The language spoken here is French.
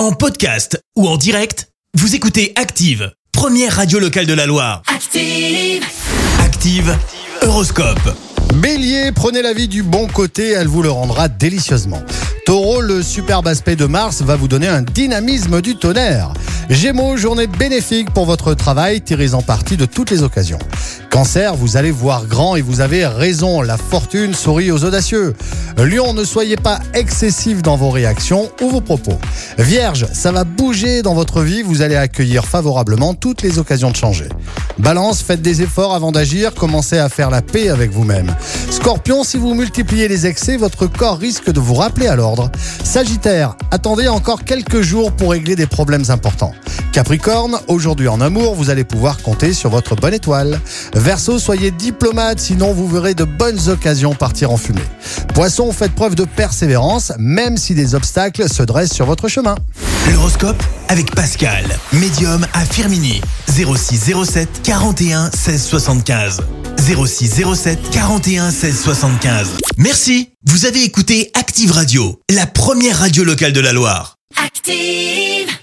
En podcast ou en direct, vous écoutez Active, première radio locale de la Loire. Active. Active, Horoscope. Bélier, prenez la vie du bon côté, elle vous le rendra délicieusement. Taureau, le superbe aspect de Mars va vous donner un dynamisme du tonnerre. Gémeaux, journée bénéfique pour votre travail, tirez-en parti de toutes les occasions. Cancer, vous allez voir grand et vous avez raison, la fortune sourit aux audacieux. Lion, ne soyez pas excessif dans vos réactions ou vos propos. Vierge, ça va bouger dans votre vie, vous allez accueillir favorablement toutes les occasions de changer. Balance, faites des efforts avant d'agir, commencez à faire la paix avec vous-même. Scorpion, si vous multipliez les excès, votre corps risque de vous rappeler à l'ordre. Sagittaire, attendez encore quelques jours pour régler des problèmes importants. Capricorne, aujourd'hui en amour, vous allez pouvoir compter sur votre bonne étoile. Verseau, soyez diplomate, sinon vous verrez de bonnes occasions partir en fumée. Poisson, faites preuve de persévérance, même si des obstacles se dressent sur votre chemin. L'horoscope avec Pascal, médium à Firmini. 06 07 41 16 75. 06 07 41 16 75. Merci, vous avez écouté Active Radio, la première radio locale de la Loire. Active.